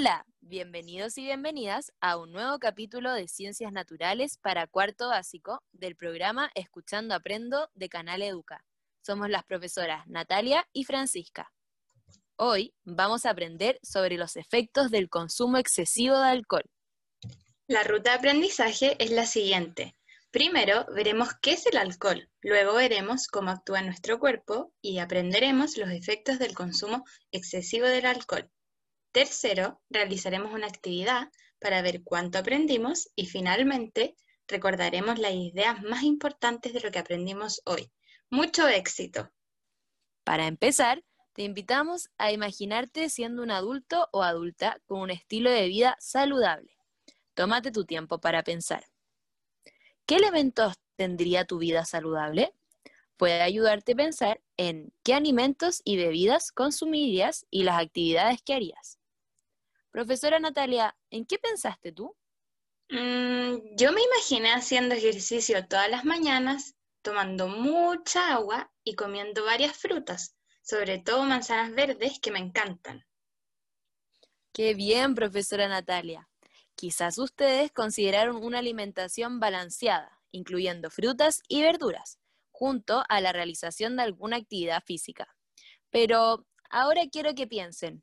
Hola, bienvenidos y bienvenidas a un nuevo capítulo de Ciencias Naturales para cuarto básico del programa Escuchando Aprendo de Canal Educa. Somos las profesoras Natalia y Francisca. Hoy vamos a aprender sobre los efectos del consumo excesivo de alcohol. La ruta de aprendizaje es la siguiente. Primero veremos qué es el alcohol, luego veremos cómo actúa nuestro cuerpo y aprenderemos los efectos del consumo excesivo del alcohol. Tercero, realizaremos una actividad para ver cuánto aprendimos y finalmente recordaremos las ideas más importantes de lo que aprendimos hoy. Mucho éxito. Para empezar, te invitamos a imaginarte siendo un adulto o adulta con un estilo de vida saludable. Tómate tu tiempo para pensar. ¿Qué elementos tendría tu vida saludable? Puede ayudarte a pensar en qué alimentos y bebidas consumirías y las actividades que harías. Profesora Natalia, ¿en qué pensaste tú? Mm, yo me imaginé haciendo ejercicio todas las mañanas, tomando mucha agua y comiendo varias frutas, sobre todo manzanas verdes que me encantan. Qué bien, profesora Natalia. Quizás ustedes consideraron una alimentación balanceada, incluyendo frutas y verduras, junto a la realización de alguna actividad física. Pero ahora quiero que piensen,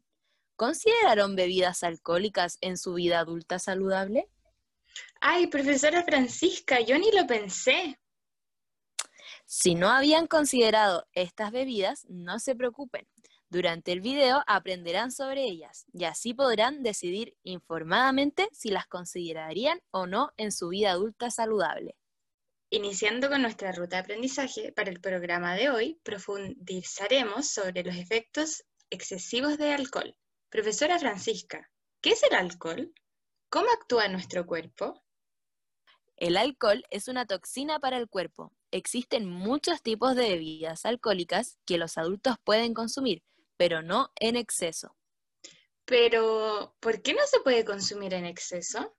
¿Consideraron bebidas alcohólicas en su vida adulta saludable? Ay, profesora Francisca, yo ni lo pensé. Si no habían considerado estas bebidas, no se preocupen. Durante el video aprenderán sobre ellas y así podrán decidir informadamente si las considerarían o no en su vida adulta saludable. Iniciando con nuestra ruta de aprendizaje, para el programa de hoy profundizaremos sobre los efectos excesivos de alcohol. Profesora Francisca, ¿qué es el alcohol? ¿Cómo actúa nuestro cuerpo? El alcohol es una toxina para el cuerpo. Existen muchos tipos de bebidas alcohólicas que los adultos pueden consumir, pero no en exceso. Pero, ¿por qué no se puede consumir en exceso?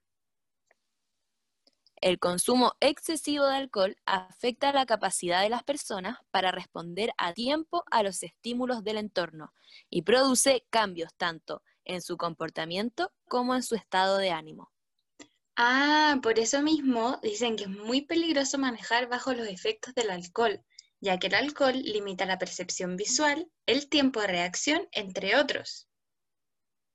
El consumo excesivo de alcohol afecta la capacidad de las personas para responder a tiempo a los estímulos del entorno y produce cambios tanto en su comportamiento como en su estado de ánimo. Ah, por eso mismo dicen que es muy peligroso manejar bajo los efectos del alcohol, ya que el alcohol limita la percepción visual, el tiempo de reacción, entre otros.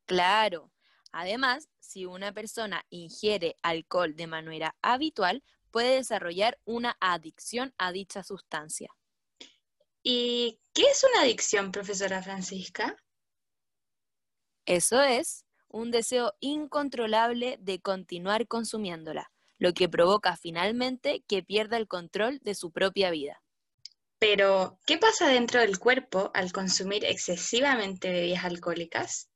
Claro, Además, si una persona ingiere alcohol de manera habitual, puede desarrollar una adicción a dicha sustancia. ¿Y qué es una adicción, profesora Francisca? Eso es un deseo incontrolable de continuar consumiéndola, lo que provoca finalmente que pierda el control de su propia vida. Pero, ¿qué pasa dentro del cuerpo al consumir excesivamente bebidas alcohólicas?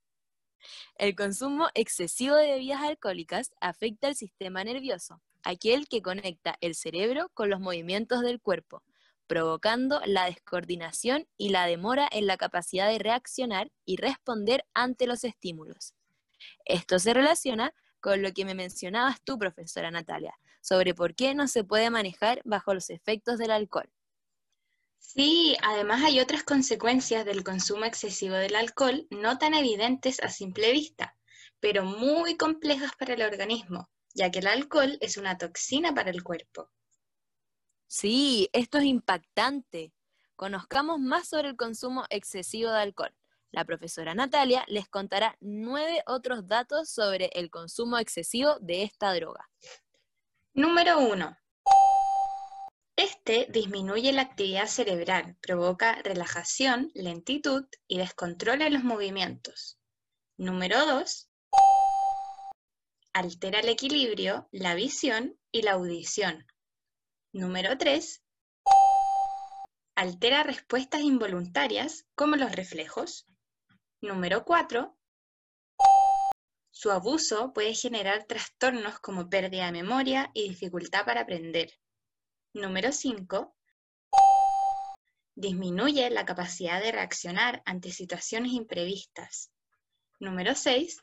El consumo excesivo de bebidas alcohólicas afecta al sistema nervioso, aquel que conecta el cerebro con los movimientos del cuerpo, provocando la descoordinación y la demora en la capacidad de reaccionar y responder ante los estímulos. Esto se relaciona con lo que me mencionabas tú, profesora Natalia, sobre por qué no se puede manejar bajo los efectos del alcohol. Sí, además hay otras consecuencias del consumo excesivo del alcohol no tan evidentes a simple vista, pero muy complejas para el organismo, ya que el alcohol es una toxina para el cuerpo. Sí, esto es impactante. Conozcamos más sobre el consumo excesivo de alcohol. La profesora Natalia les contará nueve otros datos sobre el consumo excesivo de esta droga. Número uno. Este disminuye la actividad cerebral, provoca relajación, lentitud y descontrol en los movimientos. Número 2. Altera el equilibrio, la visión y la audición. Número 3. Altera respuestas involuntarias como los reflejos. Número 4. Su abuso puede generar trastornos como pérdida de memoria y dificultad para aprender. Número 5. Disminuye la capacidad de reaccionar ante situaciones imprevistas. Número 6.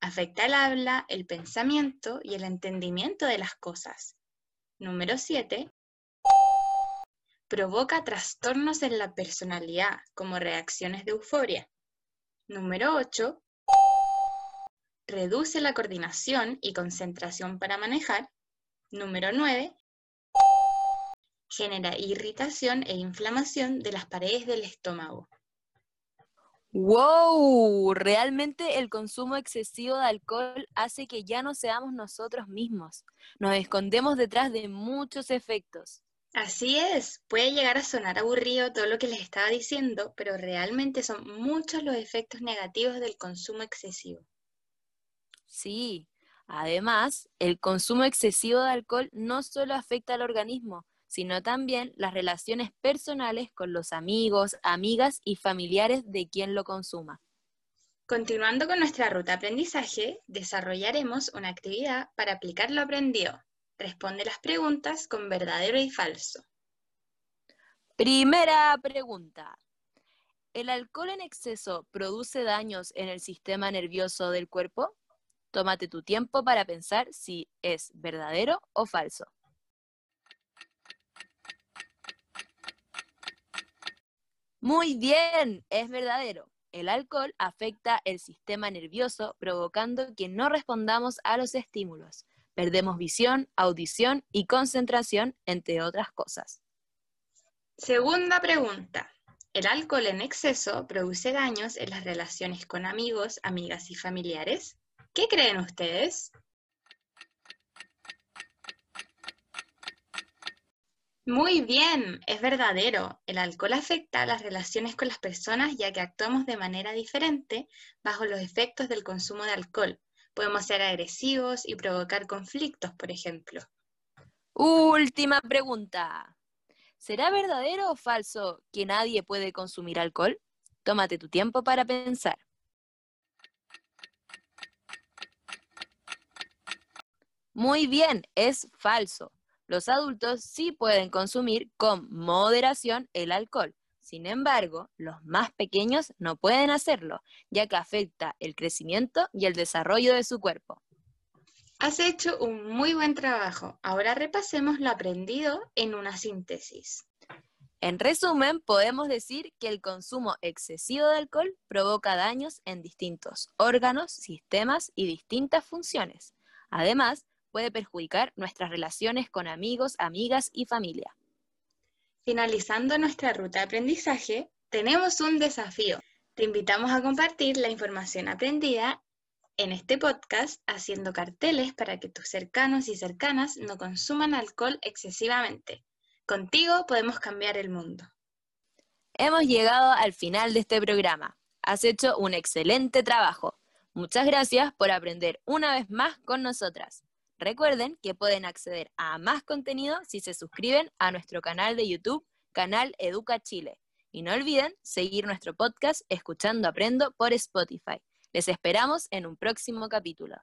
Afecta el habla, el pensamiento y el entendimiento de las cosas. Número 7. Provoca trastornos en la personalidad, como reacciones de euforia. Número 8. reduce la coordinación y concentración para manejar. Número 9, genera irritación e inflamación de las paredes del estómago. ¡Wow! Realmente el consumo excesivo de alcohol hace que ya no seamos nosotros mismos. Nos escondemos detrás de muchos efectos. Así es, puede llegar a sonar aburrido todo lo que les estaba diciendo, pero realmente son muchos los efectos negativos del consumo excesivo. Sí, además, el consumo excesivo de alcohol no solo afecta al organismo, sino también las relaciones personales con los amigos, amigas y familiares de quien lo consuma. Continuando con nuestra ruta de aprendizaje, desarrollaremos una actividad para aplicar lo aprendido. Responde las preguntas con verdadero y falso. Primera pregunta. ¿El alcohol en exceso produce daños en el sistema nervioso del cuerpo? Tómate tu tiempo para pensar si es verdadero o falso. Muy bien, es verdadero. El alcohol afecta el sistema nervioso, provocando que no respondamos a los estímulos. Perdemos visión, audición y concentración, entre otras cosas. Segunda pregunta. ¿El alcohol en exceso produce daños en las relaciones con amigos, amigas y familiares? ¿Qué creen ustedes? Muy bien, es verdadero. El alcohol afecta las relaciones con las personas ya que actuamos de manera diferente bajo los efectos del consumo de alcohol. Podemos ser agresivos y provocar conflictos, por ejemplo. Última pregunta. ¿Será verdadero o falso que nadie puede consumir alcohol? Tómate tu tiempo para pensar. Muy bien, es falso. Los adultos sí pueden consumir con moderación el alcohol. Sin embargo, los más pequeños no pueden hacerlo, ya que afecta el crecimiento y el desarrollo de su cuerpo. Has hecho un muy buen trabajo. Ahora repasemos lo aprendido en una síntesis. En resumen, podemos decir que el consumo excesivo de alcohol provoca daños en distintos órganos, sistemas y distintas funciones. Además, puede perjudicar nuestras relaciones con amigos, amigas y familia. Finalizando nuestra ruta de aprendizaje, tenemos un desafío. Te invitamos a compartir la información aprendida en este podcast haciendo carteles para que tus cercanos y cercanas no consuman alcohol excesivamente. Contigo podemos cambiar el mundo. Hemos llegado al final de este programa. Has hecho un excelente trabajo. Muchas gracias por aprender una vez más con nosotras. Recuerden que pueden acceder a más contenido si se suscriben a nuestro canal de YouTube, Canal Educa Chile. Y no olviden seguir nuestro podcast Escuchando Aprendo por Spotify. Les esperamos en un próximo capítulo.